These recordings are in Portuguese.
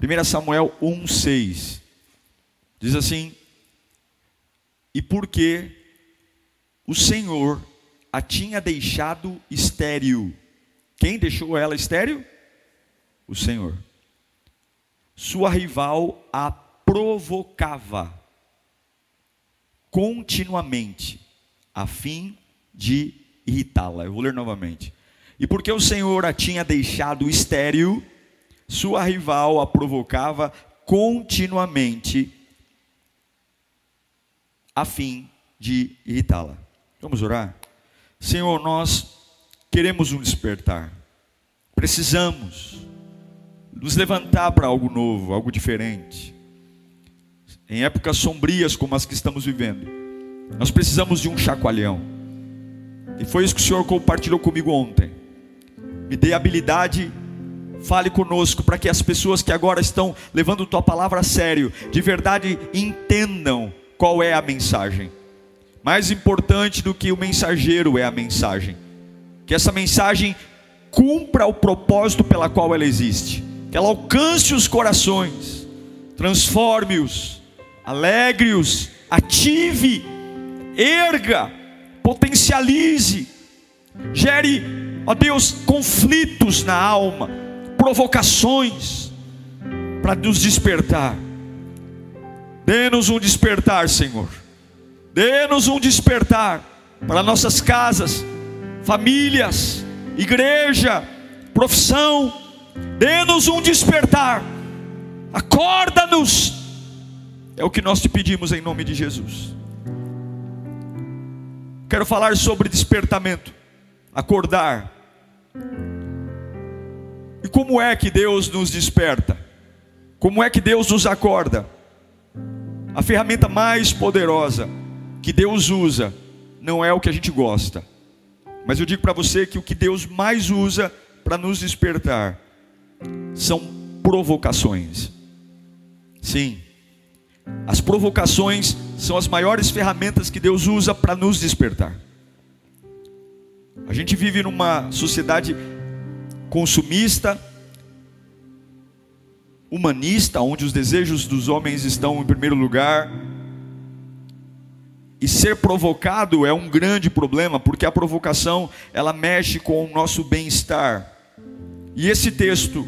1 Samuel 1,6 diz assim: E porque o Senhor a tinha deixado estéril. Quem deixou ela estéril? O Senhor. Sua rival a provocava continuamente, a fim de irritá-la. Eu vou ler novamente. E porque o Senhor a tinha deixado estéril, sua rival a provocava continuamente a fim de irritá-la. Vamos orar? Senhor, nós queremos um despertar. Precisamos nos levantar para algo novo, algo diferente. Em épocas sombrias como as que estamos vivendo, nós precisamos de um chacoalhão. E foi isso que o Senhor compartilhou comigo ontem. Me dê habilidade Fale conosco para que as pessoas que agora estão levando tua palavra a sério, de verdade entendam qual é a mensagem. Mais importante do que o mensageiro é a mensagem. Que essa mensagem cumpra o propósito pela qual ela existe. Que ela alcance os corações, transforme-os, alegre-os, ative, erga, potencialize, gere, ó Deus, conflitos na alma provocações para nos despertar. Dê-nos um despertar, Senhor. Dê-nos um despertar para nossas casas, famílias, igreja, profissão. Dê-nos um despertar. Acorda-nos. É o que nós te pedimos em nome de Jesus. Quero falar sobre despertamento, acordar. E como é que Deus nos desperta? Como é que Deus nos acorda? A ferramenta mais poderosa que Deus usa não é o que a gente gosta, mas eu digo para você que o que Deus mais usa para nos despertar são provocações. Sim, as provocações são as maiores ferramentas que Deus usa para nos despertar. A gente vive numa sociedade consumista, humanista, onde os desejos dos homens estão em primeiro lugar. E ser provocado é um grande problema, porque a provocação, ela mexe com o nosso bem-estar. E esse texto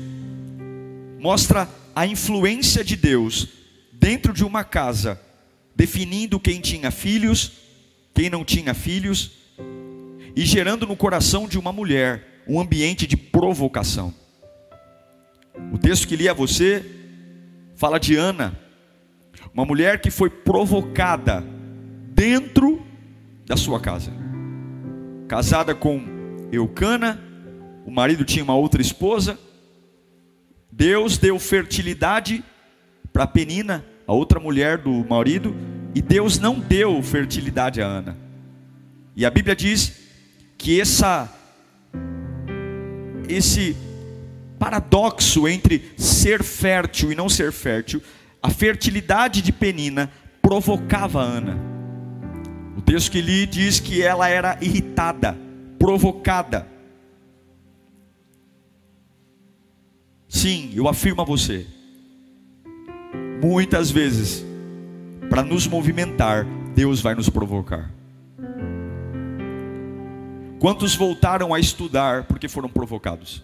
mostra a influência de Deus dentro de uma casa, definindo quem tinha filhos, quem não tinha filhos, e gerando no coração de uma mulher um ambiente de provocação. O texto que li a você fala de Ana, uma mulher que foi provocada dentro da sua casa. Casada com Eucana, o marido tinha uma outra esposa. Deus deu fertilidade para Penina, a outra mulher do marido, e Deus não deu fertilidade a Ana. E a Bíblia diz que essa esse paradoxo entre ser fértil e não ser fértil, a fertilidade de Penina provocava Ana. O texto que li diz que ela era irritada, provocada. Sim, eu afirmo a você, muitas vezes, para nos movimentar, Deus vai nos provocar. Quantos voltaram a estudar porque foram provocados?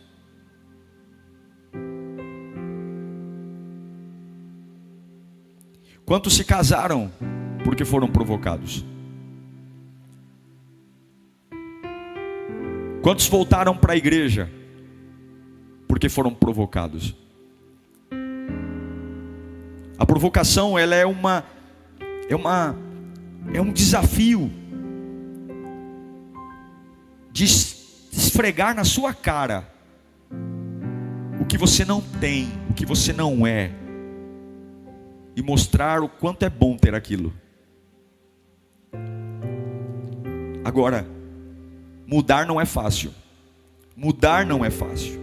Quantos se casaram porque foram provocados? Quantos voltaram para a igreja porque foram provocados? A provocação ela é uma é uma é um desafio de esfregar na sua cara o que você não tem, o que você não é, e mostrar o quanto é bom ter aquilo. Agora, mudar não é fácil. Mudar não é fácil.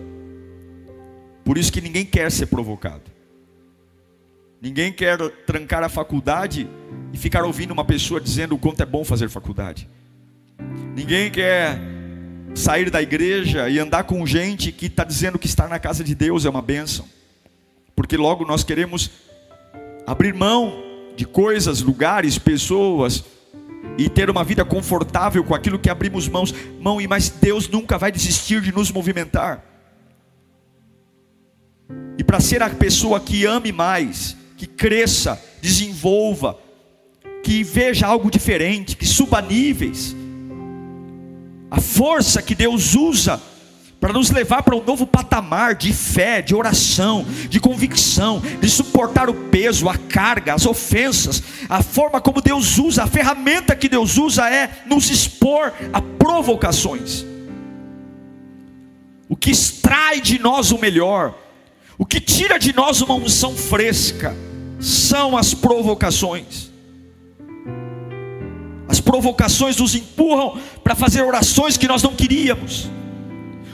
Por isso que ninguém quer ser provocado. Ninguém quer trancar a faculdade e ficar ouvindo uma pessoa dizendo o quanto é bom fazer faculdade. Ninguém quer sair da igreja e andar com gente que está dizendo que estar na casa de Deus é uma bênção. Porque logo nós queremos abrir mão de coisas, lugares, pessoas e ter uma vida confortável com aquilo que abrimos mãos, mão e mas Deus nunca vai desistir de nos movimentar. E para ser a pessoa que ame mais, que cresça, desenvolva, que veja algo diferente, que suba níveis, a força que Deus usa para nos levar para um novo patamar de fé, de oração, de convicção, de suportar o peso, a carga, as ofensas, a forma como Deus usa, a ferramenta que Deus usa é nos expor a provocações. O que extrai de nós o melhor, o que tira de nós uma unção fresca, são as provocações. As provocações nos empurram para fazer orações que nós não queríamos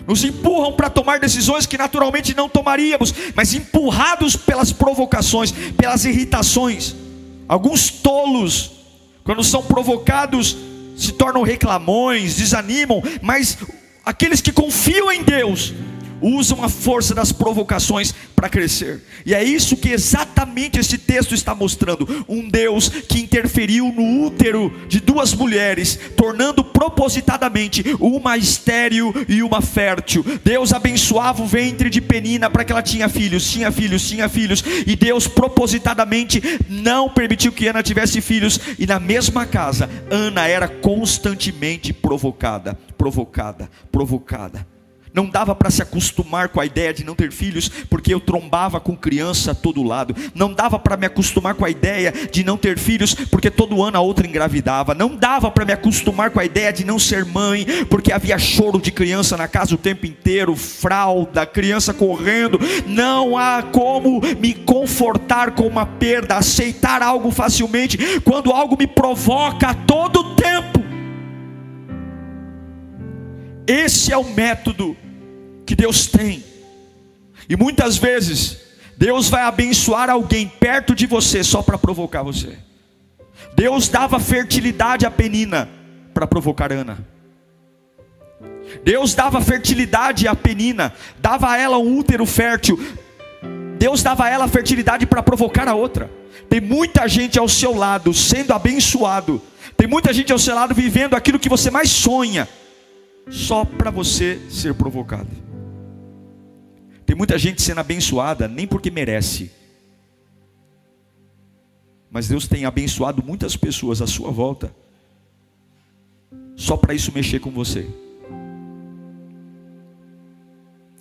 nos empurram para tomar decisões que naturalmente não tomaríamos, mas empurrados pelas provocações, pelas irritações. Alguns tolos, quando são provocados, se tornam reclamões, desanimam, mas aqueles que confiam em Deus, usam a força das provocações para crescer. E é isso que exatamente esse texto está mostrando: um Deus que interferiu no útero de duas mulheres, tornando propositadamente uma estéril e uma fértil. Deus abençoava o ventre de Penina para que ela tinha filhos, tinha filhos, tinha filhos, e Deus propositadamente não permitiu que Ana tivesse filhos, e na mesma casa, Ana era constantemente provocada, provocada, provocada. Não dava para se acostumar com a ideia de não ter filhos, porque eu trombava com criança a todo lado. Não dava para me acostumar com a ideia de não ter filhos, porque todo ano a outra engravidava. Não dava para me acostumar com a ideia de não ser mãe, porque havia choro de criança na casa o tempo inteiro, fralda, criança correndo. Não há como me confortar com uma perda, aceitar algo facilmente, quando algo me provoca a todo tempo. Esse é o método que Deus tem. E muitas vezes, Deus vai abençoar alguém perto de você só para provocar você. Deus dava fertilidade a Penina para provocar Ana. Deus dava fertilidade a Penina, dava a ela um útero fértil. Deus dava a ela fertilidade para provocar a outra. Tem muita gente ao seu lado sendo abençoado. Tem muita gente ao seu lado vivendo aquilo que você mais sonha só para você ser provocado. Tem muita gente sendo abençoada nem porque merece. Mas Deus tem abençoado muitas pessoas à sua volta, só para isso mexer com você.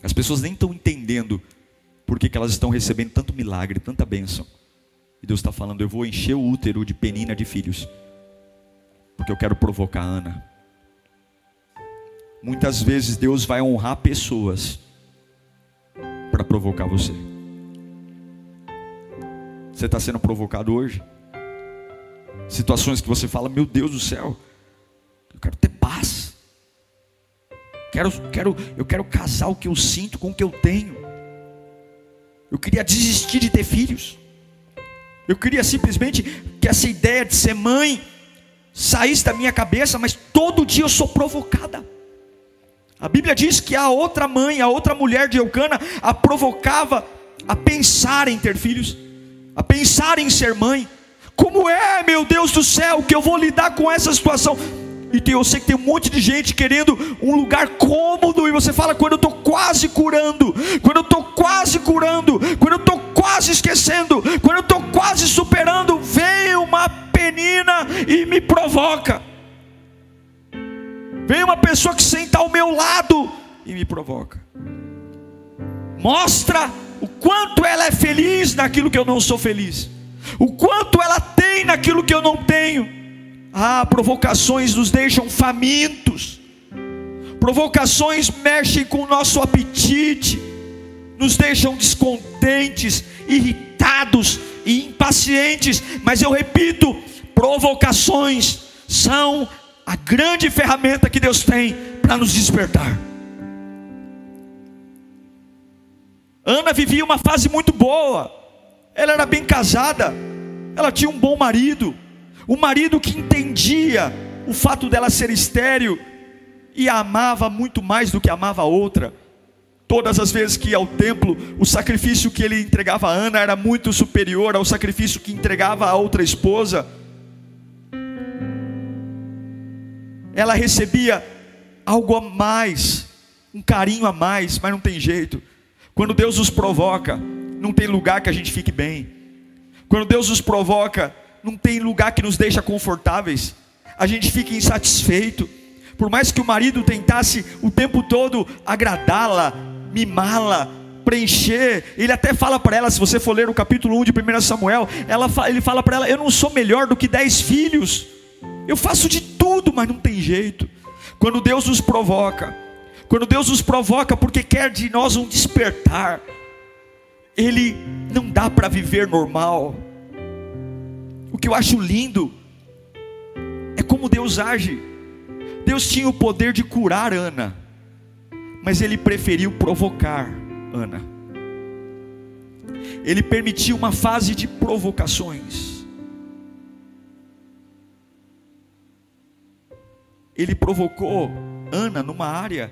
As pessoas nem estão entendendo por que, elas estão recebendo tanto milagre, tanta bênção. E Deus está falando: eu vou encher o útero de penina de filhos, porque eu quero provocar Ana. Muitas vezes Deus vai honrar pessoas para provocar você. Você está sendo provocado hoje? Situações que você fala, meu Deus do céu, eu quero ter paz. Quero, quero, eu quero casar o que eu sinto com o que eu tenho. Eu queria desistir de ter filhos. Eu queria simplesmente que essa ideia de ser mãe saísse da minha cabeça, mas todo dia eu sou provocada. A Bíblia diz que a outra mãe, a outra mulher de Eucana, a provocava a pensar em ter filhos, a pensar em ser mãe. Como é, meu Deus do céu, que eu vou lidar com essa situação? E tem, eu sei que tem um monte de gente querendo um lugar cômodo, e você fala, quando eu estou quase curando, quando eu estou quase curando, quando eu estou quase esquecendo, quando eu estou quase superando, vem uma penina e me provoca. Vem uma pessoa que senta ao meu lado e me provoca. Mostra o quanto ela é feliz naquilo que eu não sou feliz. O quanto ela tem naquilo que eu não tenho. Ah, provocações nos deixam famintos. Provocações mexem com o nosso apetite, nos deixam descontentes, irritados, e impacientes, mas eu repito, provocações são a grande ferramenta que Deus tem para nos despertar. Ana vivia uma fase muito boa, ela era bem casada, ela tinha um bom marido, um marido que entendia o fato dela ser estéril e a amava muito mais do que amava a outra. Todas as vezes que ia ao templo, o sacrifício que ele entregava a Ana era muito superior ao sacrifício que entregava a outra esposa. Ela recebia algo a mais, um carinho a mais, mas não tem jeito. Quando Deus nos provoca, não tem lugar que a gente fique bem. Quando Deus nos provoca, não tem lugar que nos deixa confortáveis. A gente fica insatisfeito. Por mais que o marido tentasse o tempo todo agradá-la, mimá-la, preencher. Ele até fala para ela, se você for ler o capítulo 1 de 1 Samuel, ela, ele fala para ela: Eu não sou melhor do que dez filhos, eu faço de tudo, mas não tem jeito. Quando Deus nos provoca, quando Deus nos provoca porque quer de nós um despertar, Ele não dá para viver normal. O que eu acho lindo é como Deus age. Deus tinha o poder de curar Ana mas ele preferiu provocar Ana. Ele permitiu uma fase de provocações. Ele provocou Ana numa área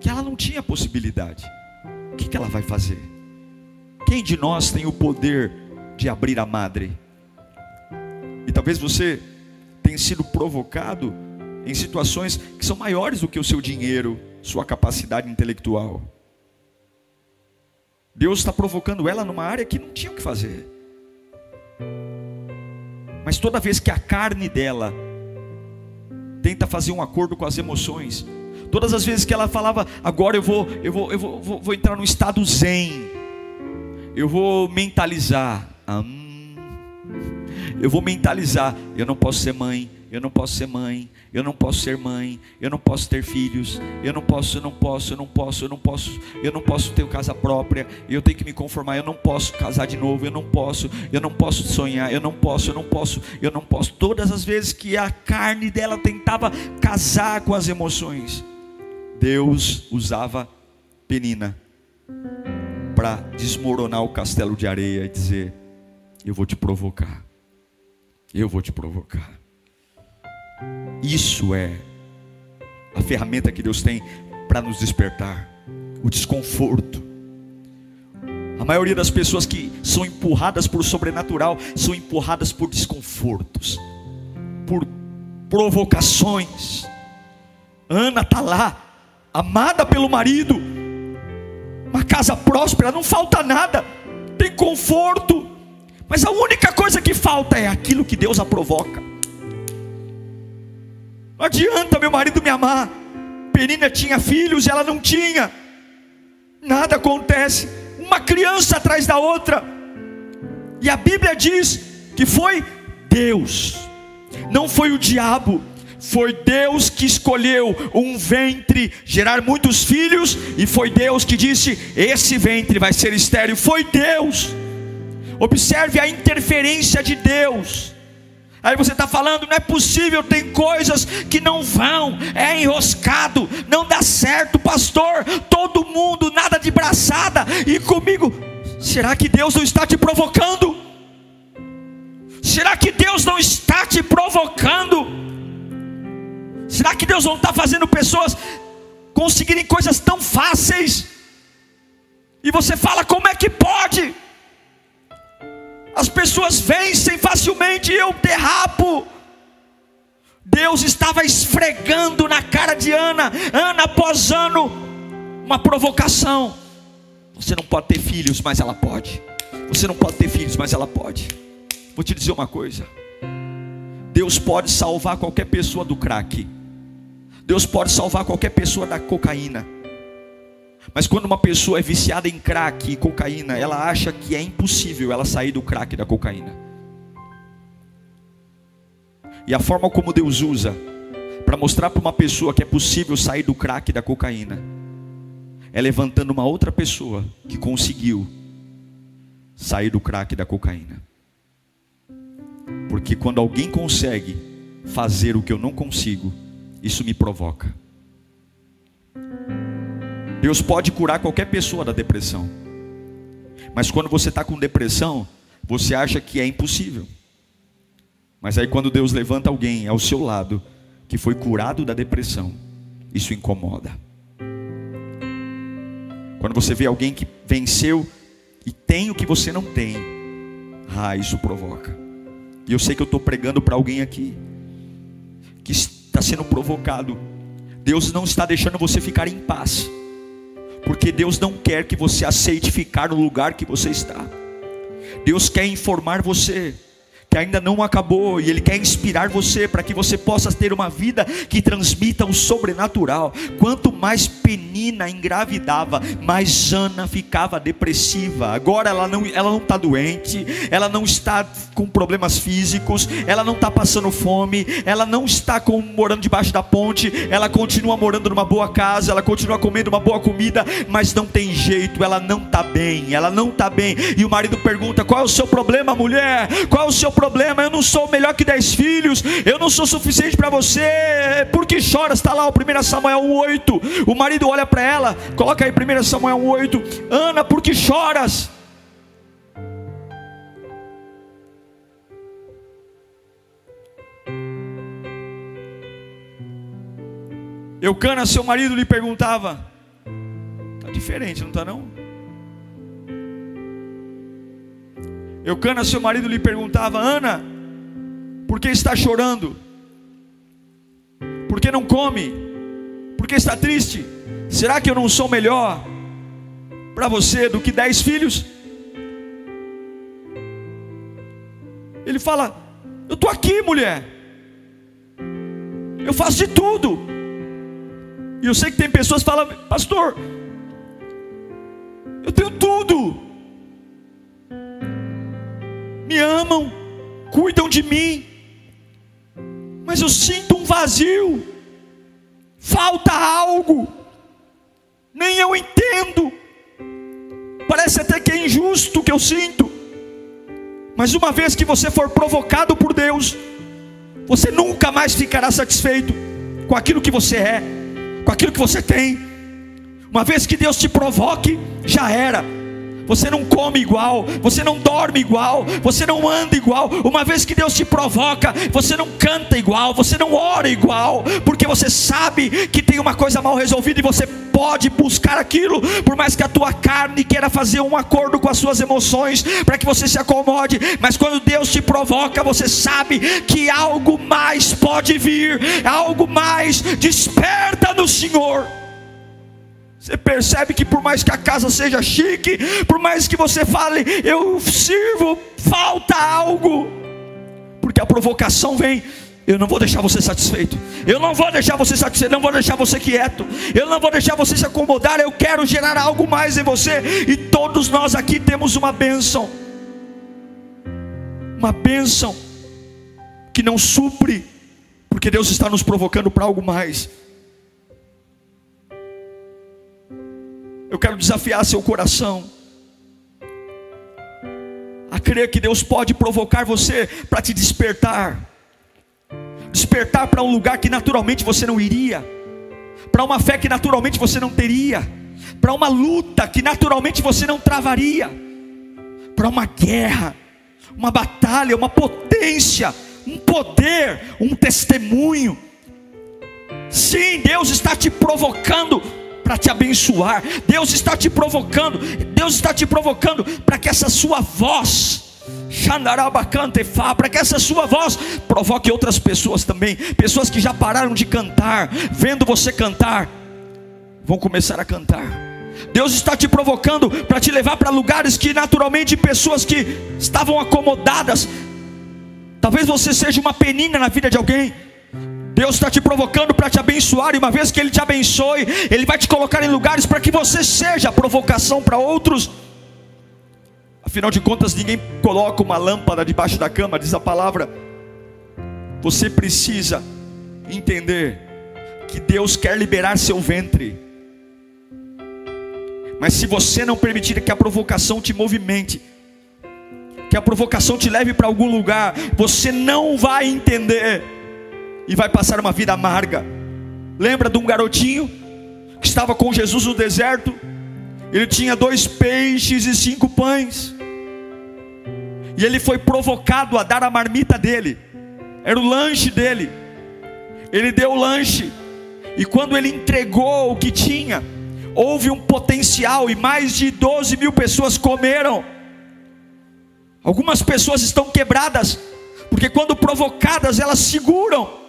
que ela não tinha possibilidade. O que, que ela vai fazer? Quem de nós tem o poder de abrir a madre? E talvez você tenha sido provocado em situações que são maiores do que o seu dinheiro, sua capacidade intelectual. Deus está provocando ela numa área que não tinha o que fazer. Mas toda vez que a carne dela tenta fazer um acordo com as emoções, todas as vezes que ela falava, agora eu vou, eu vou, eu vou, vou, vou entrar no estado zen, eu vou mentalizar, hum, eu vou mentalizar, eu não posso ser mãe, eu não posso ser mãe, eu não posso ser mãe, eu não posso ter filhos, eu não posso, eu não posso, eu não posso, eu não posso, eu não posso ter casa própria, eu tenho que me conformar, eu não posso casar de novo, eu não posso, eu não posso sonhar, eu não posso, eu não posso, eu não posso. Todas as vezes que a carne dela tentava casar com as emoções, Deus usava Penina para desmoronar o castelo de areia e dizer: Eu vou te provocar, eu vou te provocar. Isso é a ferramenta que Deus tem para nos despertar o desconforto. A maioria das pessoas que são empurradas por sobrenatural são empurradas por desconfortos, por provocações. Ana está lá, amada pelo marido, uma casa próspera, não falta nada, tem conforto, mas a única coisa que falta é aquilo que Deus a provoca. Adianta meu marido me amar. Penina tinha filhos e ela não tinha. Nada acontece. Uma criança atrás da outra. E a Bíblia diz que foi Deus, não foi o diabo. Foi Deus que escolheu um ventre gerar muitos filhos, e foi Deus que disse: Esse ventre vai ser estéril. Foi Deus. Observe a interferência de Deus. Aí você está falando, não é possível, tem coisas que não vão, é enroscado, não dá certo, pastor. Todo mundo, nada de braçada, e comigo, será que Deus não está te provocando? Será que Deus não está te provocando? Será que Deus não está fazendo pessoas conseguirem coisas tão fáceis? E você fala, como é que pode? As pessoas vencem facilmente e eu derrapo. Deus estava esfregando na cara de Ana, ano após ano, uma provocação. Você não pode ter filhos, mas ela pode. Você não pode ter filhos, mas ela pode. Vou te dizer uma coisa. Deus pode salvar qualquer pessoa do crack. Deus pode salvar qualquer pessoa da cocaína. Mas quando uma pessoa é viciada em crack e cocaína, ela acha que é impossível ela sair do crack e da cocaína. E a forma como Deus usa para mostrar para uma pessoa que é possível sair do crack e da cocaína é levantando uma outra pessoa que conseguiu sair do crack e da cocaína. Porque quando alguém consegue fazer o que eu não consigo, isso me provoca. Deus pode curar qualquer pessoa da depressão. Mas quando você está com depressão, você acha que é impossível. Mas aí quando Deus levanta alguém ao seu lado que foi curado da depressão, isso incomoda. Quando você vê alguém que venceu e tem o que você não tem, ah, isso provoca. E eu sei que eu estou pregando para alguém aqui que está sendo provocado. Deus não está deixando você ficar em paz, porque Deus não quer que você aceite ficar no lugar que você está. Deus quer informar você que ainda não acabou e Ele quer inspirar você para que você possa ter uma vida que transmita o sobrenatural. Quanto mais Penina engravidava, mais Ana ficava depressiva. Agora ela não ela não está doente, ela não está com problemas físicos, ela não está passando fome, ela não está com, morando debaixo da ponte, ela continua morando numa boa casa, ela continua comendo uma boa comida, mas não tem jeito, ela não está bem, ela não está bem. E o marido pergunta: qual é o seu problema, mulher? Qual é o seu problema? Problema, eu não sou melhor que dez filhos, eu não sou suficiente para você, por que choras? Está lá o 1 Samuel 1,8. O marido olha para ela, coloca aí 1 Samuel 1,8. Ana, por que choras? Eucana, seu marido, lhe perguntava: Está diferente, não está não? Eucana, seu marido, lhe perguntava: Ana, por que está chorando? Por que não come? Por que está triste? Será que eu não sou melhor para você do que dez filhos? Ele fala: Eu estou aqui, mulher. Eu faço de tudo. E eu sei que tem pessoas que falam, pastor, eu tenho tudo amam, cuidam de mim, mas eu sinto um vazio, falta algo, nem eu entendo, parece até que é injusto o que eu sinto, mas uma vez que você for provocado por Deus, você nunca mais ficará satisfeito com aquilo que você é, com aquilo que você tem. Uma vez que Deus te provoque, já era. Você não come igual, você não dorme igual, você não anda igual. Uma vez que Deus te provoca, você não canta igual, você não ora igual, porque você sabe que tem uma coisa mal resolvida e você pode buscar aquilo, por mais que a tua carne queira fazer um acordo com as suas emoções, para que você se acomode, mas quando Deus te provoca, você sabe que algo mais pode vir, algo mais desperta no Senhor. Você percebe que por mais que a casa seja chique, por mais que você fale, eu sirvo, falta algo, porque a provocação vem. Eu não vou deixar você satisfeito. Eu não vou deixar você satisfeito. Não vou deixar você quieto. Eu não vou deixar você se acomodar. Eu quero gerar algo mais em você. E todos nós aqui temos uma bênção. Uma bênção que não supre, porque Deus está nos provocando para algo mais. Eu quero desafiar seu coração a crer que Deus pode provocar você para te despertar despertar para um lugar que naturalmente você não iria, para uma fé que naturalmente você não teria, para uma luta que naturalmente você não travaria, para uma guerra, uma batalha, uma potência, um poder, um testemunho. Sim, Deus está te provocando para te abençoar. Deus está te provocando. Deus está te provocando para que essa sua voz para que essa sua voz provoque outras pessoas também, pessoas que já pararam de cantar, vendo você cantar, vão começar a cantar. Deus está te provocando para te levar para lugares que naturalmente pessoas que estavam acomodadas, talvez você seja uma penina na vida de alguém, Deus está te provocando para te abençoar, e uma vez que Ele te abençoe, Ele vai te colocar em lugares para que você seja provocação para outros. Afinal de contas, ninguém coloca uma lâmpada debaixo da cama, diz a palavra. Você precisa entender que Deus quer liberar seu ventre. Mas se você não permitir que a provocação te movimente, que a provocação te leve para algum lugar, você não vai entender e vai passar uma vida amarga. Lembra de um garotinho que estava com Jesus no deserto? Ele tinha dois peixes e cinco pães. E ele foi provocado a dar a marmita dele. Era o lanche dele. Ele deu o lanche. E quando ele entregou o que tinha, houve um potencial e mais de 12 mil pessoas comeram. Algumas pessoas estão quebradas, porque quando provocadas elas seguram.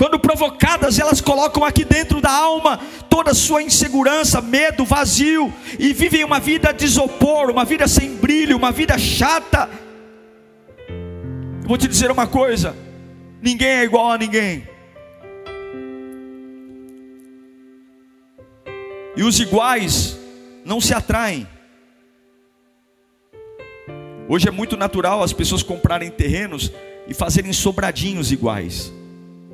Quando provocadas, elas colocam aqui dentro da alma toda a sua insegurança, medo, vazio, e vivem uma vida de isopor, uma vida sem brilho, uma vida chata. vou te dizer uma coisa: ninguém é igual a ninguém. E os iguais não se atraem. Hoje é muito natural as pessoas comprarem terrenos e fazerem sobradinhos iguais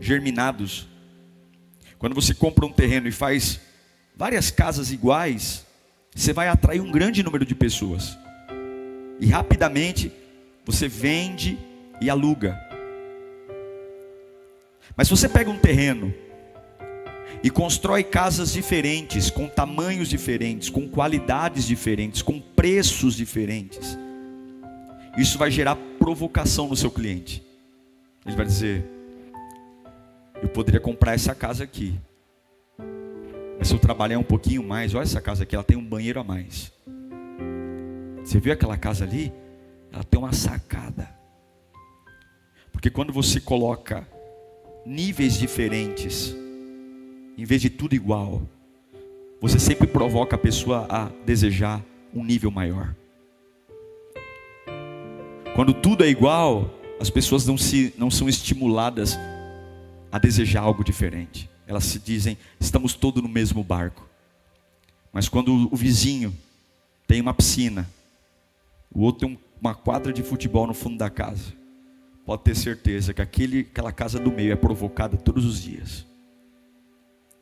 germinados. Quando você compra um terreno e faz várias casas iguais, você vai atrair um grande número de pessoas. E rapidamente você vende e aluga. Mas se você pega um terreno e constrói casas diferentes, com tamanhos diferentes, com qualidades diferentes, com preços diferentes, isso vai gerar provocação no seu cliente. Ele vai dizer: eu poderia comprar essa casa aqui. Mas se eu trabalhar um pouquinho mais, olha essa casa aqui, ela tem um banheiro a mais. Você viu aquela casa ali? Ela tem uma sacada. Porque quando você coloca níveis diferentes, em vez de tudo igual, você sempre provoca a pessoa a desejar um nível maior. Quando tudo é igual, as pessoas não, se, não são estimuladas a desejar algo diferente. Elas se dizem, estamos todos no mesmo barco. Mas quando o vizinho tem uma piscina, o outro tem uma quadra de futebol no fundo da casa, pode ter certeza que aquele, aquela casa do meio é provocada todos os dias.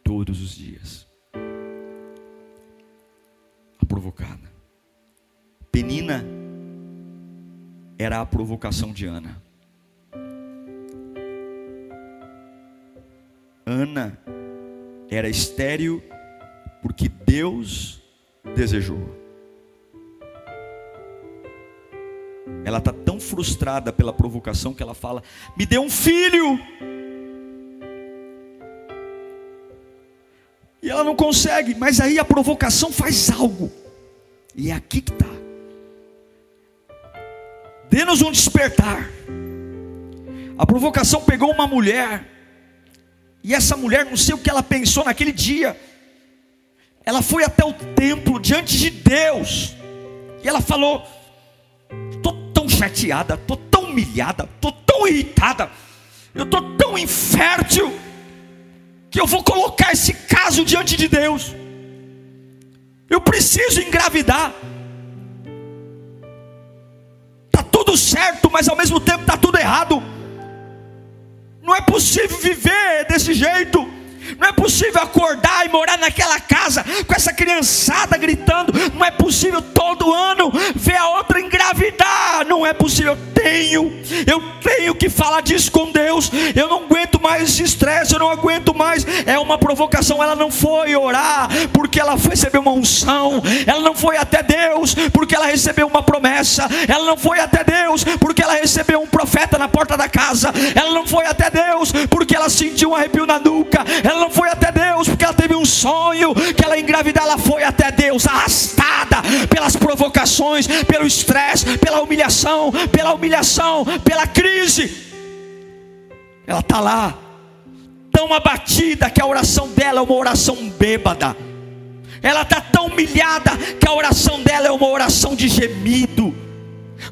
Todos os dias. A provocada. Penina era a provocação de Ana. Ana era estéril porque Deus desejou. Ela está tão frustrada pela provocação que ela fala: Me dê um filho. E ela não consegue, mas aí a provocação faz algo. E é aqui que está. Dê-nos um despertar. A provocação pegou uma mulher e essa mulher, não sei o que ela pensou naquele dia. Ela foi até o templo diante de Deus. E ela falou: Estou tão chateada, estou tão humilhada, estou tão irritada, eu estou tão infértil, que eu vou colocar esse caso diante de Deus. Eu preciso engravidar. Está tudo certo, mas ao mesmo tempo está tudo errado. Não é possível viver desse jeito. Não é possível acordar e morar naquela casa com essa criançada gritando. Não é possível todo ano ver a outra engravidar. Não é possível. Eu tenho, eu tenho que falar disso com Deus. Eu não aguento mais esse estresse. Eu não aguento mais. É uma provocação. Ela não foi orar porque ela recebeu uma unção. Ela não foi até Deus porque ela recebeu uma promessa. Ela não foi até Deus porque ela recebeu um profeta na porta da casa. Ela não foi até Deus porque ela sentiu um arrepio na nuca. Ela ela não foi até Deus porque ela teve um sonho que ela engravidar, ela foi até Deus, arrastada pelas provocações, pelo estresse, pela humilhação, pela humilhação, pela crise. Ela está lá, tão abatida que a oração dela é uma oração bêbada. Ela está tão humilhada que a oração dela é uma oração de gemido,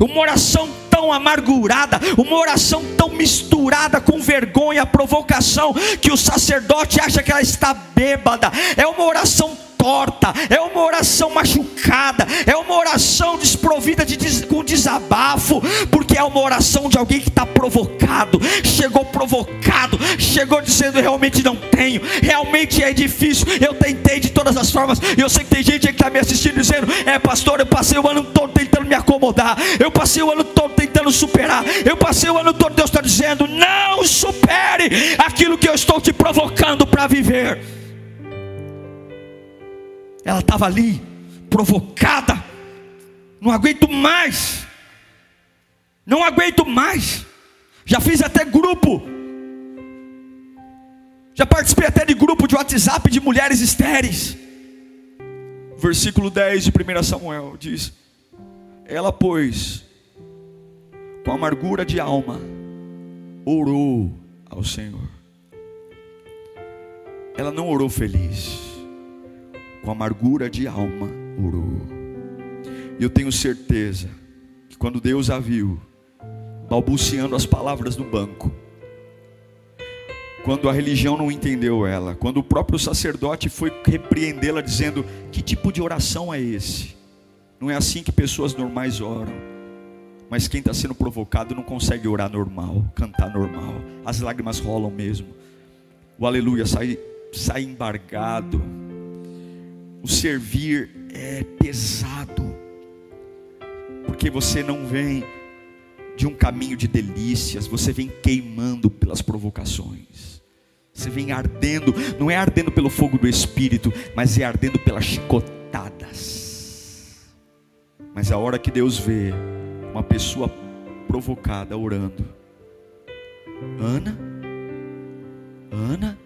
uma oração tão amargurada, uma oração tão misturada com vergonha, provocação, que o sacerdote acha que ela está bêbada. É uma oração torta, é uma oração machucada, é uma oração desprovida de, com desabafo, porque é uma oração de alguém que está provocado, chegou provocado, chegou dizendo: realmente não tenho, realmente é difícil. Eu tentei de todas as formas, e eu sei que tem gente que está me assistindo dizendo: é, pastor, eu passei o ano todo tentando me acomodar, eu passei o ano todo tentando superar, eu passei o ano todo, Deus está dizendo: não supere aquilo que eu estou te provocando para viver. Ela estava ali, provocada, não aguento mais, não aguento mais. Já fiz até grupo, já participei até de grupo de WhatsApp de mulheres estéreis. Versículo 10 de 1 Samuel diz: Ela, pois, com amargura de alma, orou ao Senhor. Ela não orou feliz, com amargura de alma orou. E eu tenho certeza que quando Deus a viu, balbuciando as palavras no banco, quando a religião não entendeu ela, quando o próprio sacerdote foi repreendê-la dizendo: Que tipo de oração é esse? Não é assim que pessoas normais oram. Mas quem está sendo provocado não consegue orar normal, cantar normal. As lágrimas rolam mesmo. O aleluia sai, sai embargado. O servir é pesado. Porque você não vem de um caminho de delícias, você vem queimando pelas provocações. Você vem ardendo, não é ardendo pelo fogo do espírito, mas é ardendo pelas chicotadas. Mas a hora que Deus vê uma pessoa provocada orando. Ana, Ana,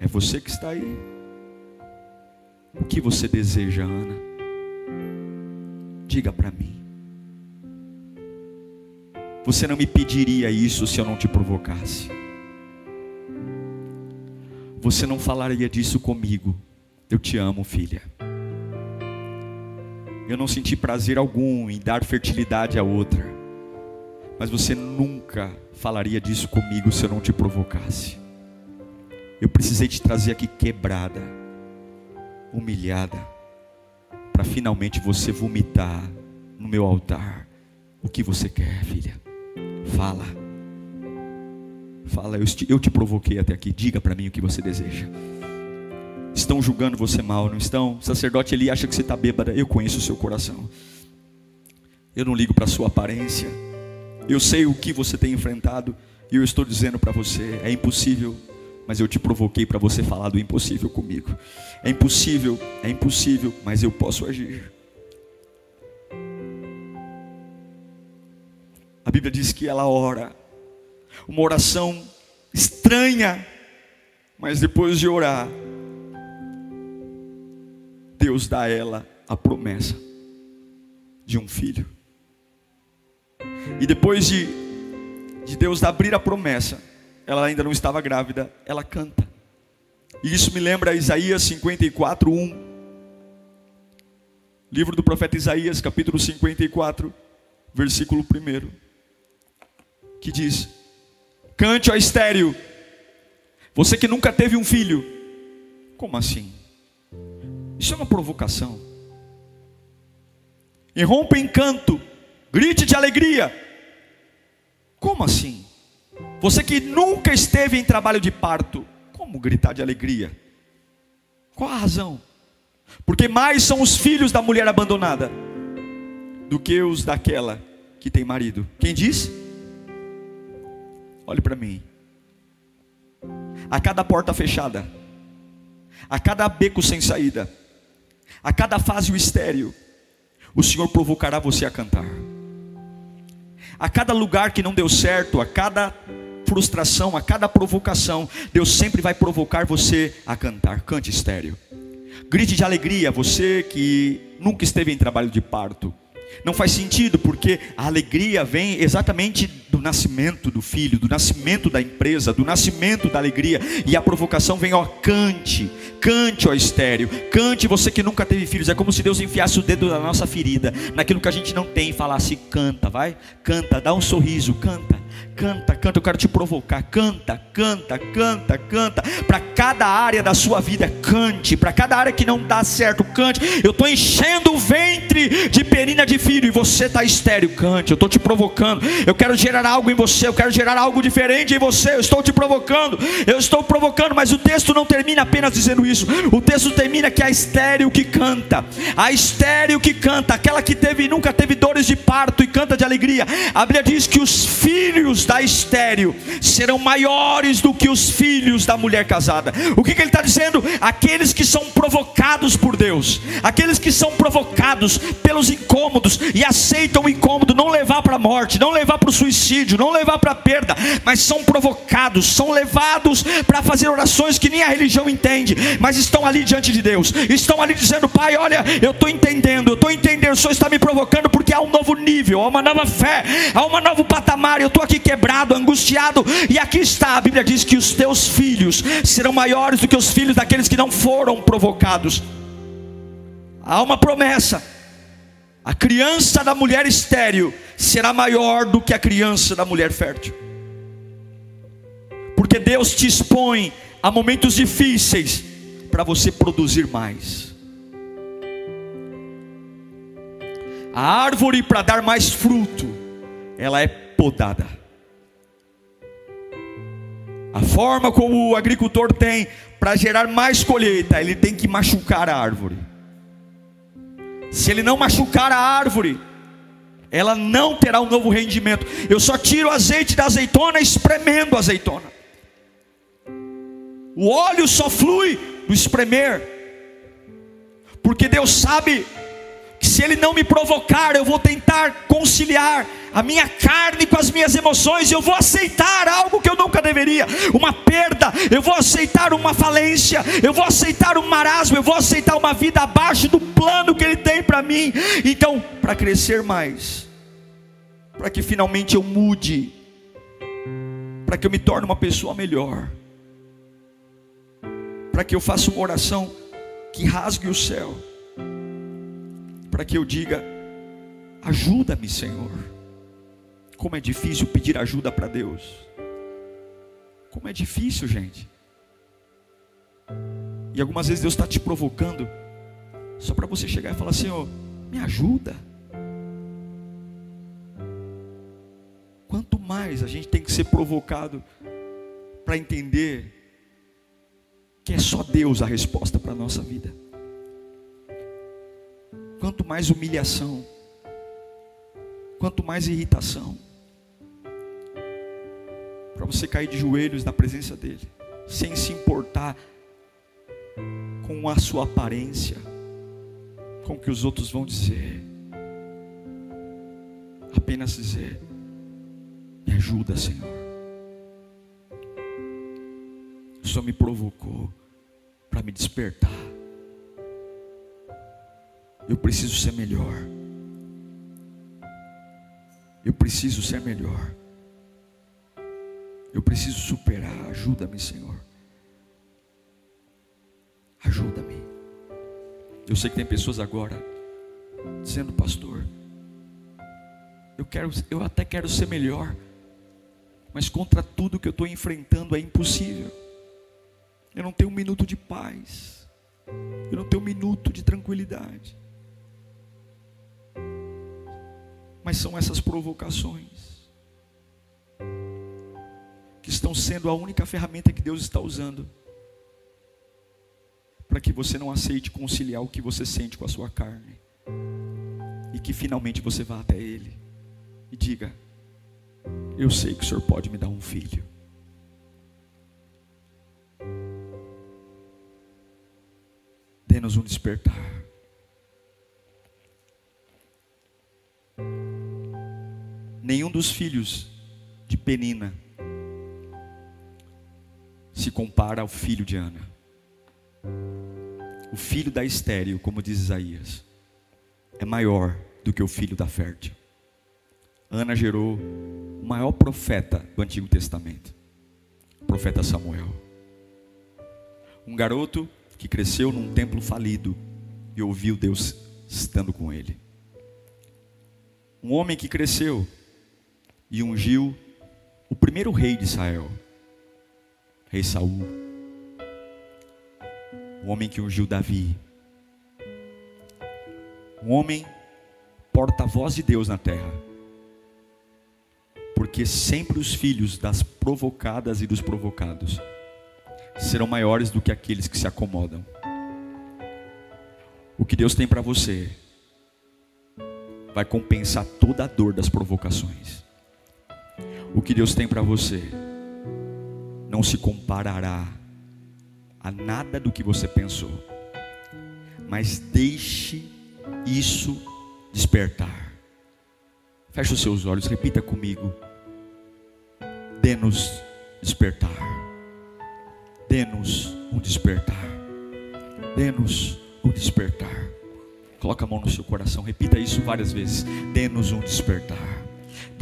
é você que está aí. O que você deseja, Ana? Diga para mim. Você não me pediria isso se eu não te provocasse. Você não falaria disso comigo. Eu te amo, filha. Eu não senti prazer algum em dar fertilidade a outra. Mas você nunca falaria disso comigo se eu não te provocasse. Eu precisei te trazer aqui quebrada, humilhada, para finalmente você vomitar no meu altar o que você quer, filha. Fala. Fala, eu te, eu te provoquei até aqui. Diga para mim o que você deseja. Estão julgando você mal, não estão? O sacerdote ele acha que você está bêbada. Eu conheço o seu coração. Eu não ligo para a sua aparência. Eu sei o que você tem enfrentado. E eu estou dizendo para você: é impossível. Mas eu te provoquei para você falar do impossível comigo. É impossível, é impossível, mas eu posso agir. A Bíblia diz que ela ora, uma oração estranha, mas depois de orar, Deus dá a ela a promessa de um filho. E depois de, de Deus abrir a promessa, ela ainda não estava grávida, ela canta. E isso me lembra Isaías 54, 1. Livro do profeta Isaías, capítulo 54, versículo 1. Que diz: Cante ao estéreo, você que nunca teve um filho. Como assim? Isso é uma provocação. Irrompe em canto, grite de alegria. Como assim? Você que nunca esteve em trabalho de parto, como gritar de alegria? Qual a razão? Porque mais são os filhos da mulher abandonada do que os daquela que tem marido. Quem diz? Olhe para mim. A cada porta fechada, a cada beco sem saída, a cada fase o estéreo, o Senhor provocará você a cantar. A cada lugar que não deu certo, a cada frustração, a cada provocação, Deus sempre vai provocar você a cantar. Cante estéreo. Grite de alegria, você que nunca esteve em trabalho de parto. Não faz sentido, porque a alegria vem exatamente do nascimento do filho, do nascimento da empresa, do nascimento da alegria. E a provocação vem, ó, cante, cante, ó estéreo, cante você que nunca teve filhos. É como se Deus enfiasse o dedo na nossa ferida, naquilo que a gente não tem, e falasse, canta, vai, canta, dá um sorriso, canta, canta, canta. Eu quero te provocar. Canta, canta, canta, canta. Para cada área da sua vida, cante. Para cada área que não dá certo, cante. Eu estou enchendo o ventre de perina de filho e você está estéreo. Cante. Eu estou te provocando. Eu quero gerar algo em você. Eu quero gerar algo diferente em você. Eu estou te provocando. Eu estou provocando. Mas o texto não termina apenas dizendo isso. O texto termina que a estéreo que canta. A estéreo que canta. Aquela que teve nunca teve dores de parto e canta de alegria. A Bíblia diz que os filhos da estéreo serão maiores do que os filhos da mulher casada. O que, que ele está dizendo? Aqueles que são provocados por Deus, aqueles que são provocados pelos incômodos e aceitam o incômodo, não levar para a morte, não levar para o suicídio, não levar para a perda, mas são provocados, são levados para fazer orações que nem a religião entende, mas estão ali diante de Deus, estão ali dizendo: Pai, olha, eu estou entendendo, eu estou entendendo, o Senhor está me provocando porque há um novo nível, há uma nova fé, há um novo patamar. Eu estou aqui quebrado, angustiado, e aqui está. A Bíblia diz que os teus filhos serão maiores do que os filhos daqueles que não foram provocados. Há uma promessa. A criança da mulher estéril será maior do que a criança da mulher fértil. Porque Deus te expõe a momentos difíceis para você produzir mais. A árvore para dar mais fruto, ela é podada. A forma como o agricultor tem para gerar mais colheita, ele tem que machucar a árvore. Se ele não machucar a árvore, ela não terá um novo rendimento. Eu só tiro o azeite da azeitona espremendo a azeitona. O óleo só flui do espremer. Porque Deus sabe se ele não me provocar, eu vou tentar conciliar a minha carne com as minhas emoções, eu vou aceitar algo que eu nunca deveria, uma perda, eu vou aceitar uma falência, eu vou aceitar um marasmo, eu vou aceitar uma vida abaixo do plano que ele tem para mim. Então, para crescer mais, para que finalmente eu mude, para que eu me torne uma pessoa melhor, para que eu faça uma oração que rasgue o céu para que eu diga: ajuda-me, Senhor. Como é difícil pedir ajuda para Deus. Como é difícil, gente. E algumas vezes Deus está te provocando, só para você chegar e falar: Senhor, me ajuda. Quanto mais a gente tem que ser provocado para entender que é só Deus a resposta para a nossa vida quanto mais humilhação, quanto mais irritação, para você cair de joelhos na presença dEle, sem se importar com a sua aparência, com o que os outros vão dizer, apenas dizer: Me ajuda, Senhor. O Senhor me provocou para me despertar. Eu preciso ser melhor. Eu preciso ser melhor. Eu preciso superar. Ajuda-me, Senhor. Ajuda-me. Eu sei que tem pessoas agora dizendo, pastor, eu quero, eu até quero ser melhor, mas contra tudo que eu estou enfrentando é impossível. Eu não tenho um minuto de paz. Eu não tenho um minuto de tranquilidade. Mas são essas provocações que estão sendo a única ferramenta que Deus está usando para que você não aceite conciliar o que você sente com a sua carne e que finalmente você vá até Ele e diga: Eu sei que o Senhor pode me dar um filho. Dê-nos um despertar. Nenhum dos filhos de Penina se compara ao filho de Ana. O filho da estéreo, como diz Isaías, é maior do que o filho da fértil. Ana gerou o maior profeta do Antigo Testamento, o profeta Samuel. Um garoto que cresceu num templo falido e ouviu Deus estando com ele. Um homem que cresceu e ungiu o primeiro rei de Israel, rei Saul, o homem que ungiu Davi, um homem porta-voz de Deus na terra. Porque sempre os filhos das provocadas e dos provocados serão maiores do que aqueles que se acomodam. O que Deus tem para você vai compensar toda a dor das provocações. O que Deus tem para você não se comparará a nada do que você pensou. Mas deixe isso despertar. Feche os seus olhos, repita comigo. Dê-nos despertar. Dê-nos um despertar. Dê-nos um despertar. Coloca a mão no seu coração, repita isso várias vezes. Dê-nos um despertar.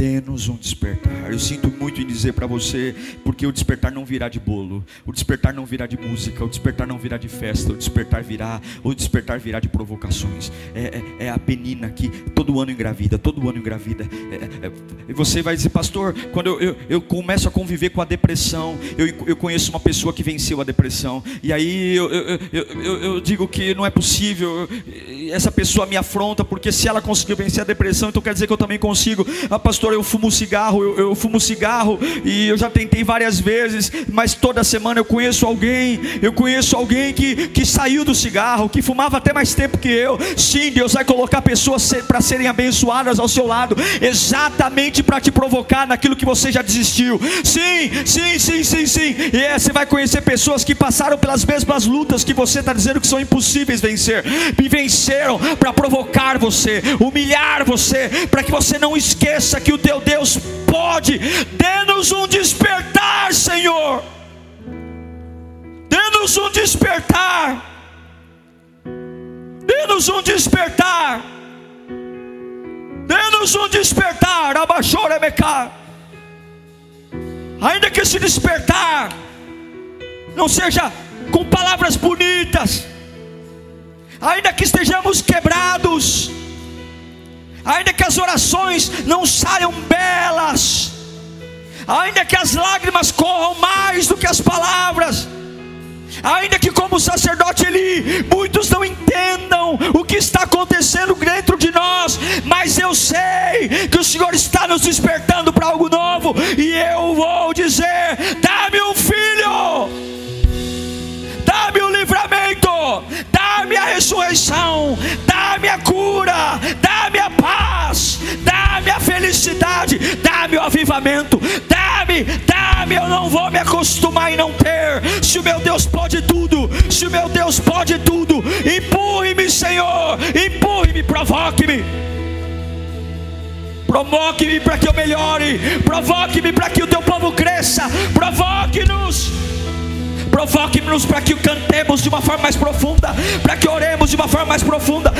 Dê-nos um despertar. Eu sinto muito em dizer para você, porque o despertar não virá de bolo, o despertar não virá de música, o despertar não virá de festa, o despertar virá, o despertar virá de provocações. É, é, é a penina que todo ano engravida, todo ano engravida. É, é, e você vai dizer, pastor, quando eu, eu, eu, começo a conviver com a depressão, eu, eu conheço uma pessoa que venceu a depressão, e aí eu, eu digo que não é possível, essa pessoa me afronta, porque se ela conseguiu vencer a depressão, então quer dizer que eu também consigo. Ah, pastor, pastor, eu fumo cigarro, eu, eu fumo cigarro e eu já tentei várias vezes, mas toda semana eu conheço alguém, eu conheço alguém que, que saiu do cigarro, que fumava até mais tempo que eu. Sim, Deus vai colocar pessoas para serem abençoadas ao seu lado, exatamente para te provocar naquilo que você já desistiu. Sim, sim, sim, sim, sim. E é, você vai conhecer pessoas que passaram pelas mesmas lutas que você está dizendo que são impossíveis vencer, e venceram para provocar você, humilhar você, para que você não esqueça que o teu Deus pode. Dê-nos um despertar, Senhor. Dê-nos um despertar. Dê-nos um despertar. Dê-nos um despertar. Abaixou, Rebecar. Ainda que esse despertar não seja com palavras bonitas, ainda que estejamos quebrados, ainda que as orações não saiam belas, ainda que as lágrimas corram mais do que as palavras, ainda que como sacerdote Eli, muitos não entendam o que está acontecendo dentro de nós, mas eu sei que o Senhor está nos despertando para algo novo, e eu vou dizer: dá-me um filho, dá-me a ressurreição, dá-me a cura, dá-me a paz, dá-me a felicidade, dá-me o avivamento, dá-me, dá-me, eu não vou me acostumar em não ter. Se o meu Deus pode tudo, se o meu Deus pode tudo, empurre-me, Senhor, empurre-me, provoque-me. Provoque-me para que eu melhore, provoque-me para que o teu povo cresça, provoque-nos provoque-nos para que cantemos de uma forma mais profunda, para que oremos de uma forma mais profunda.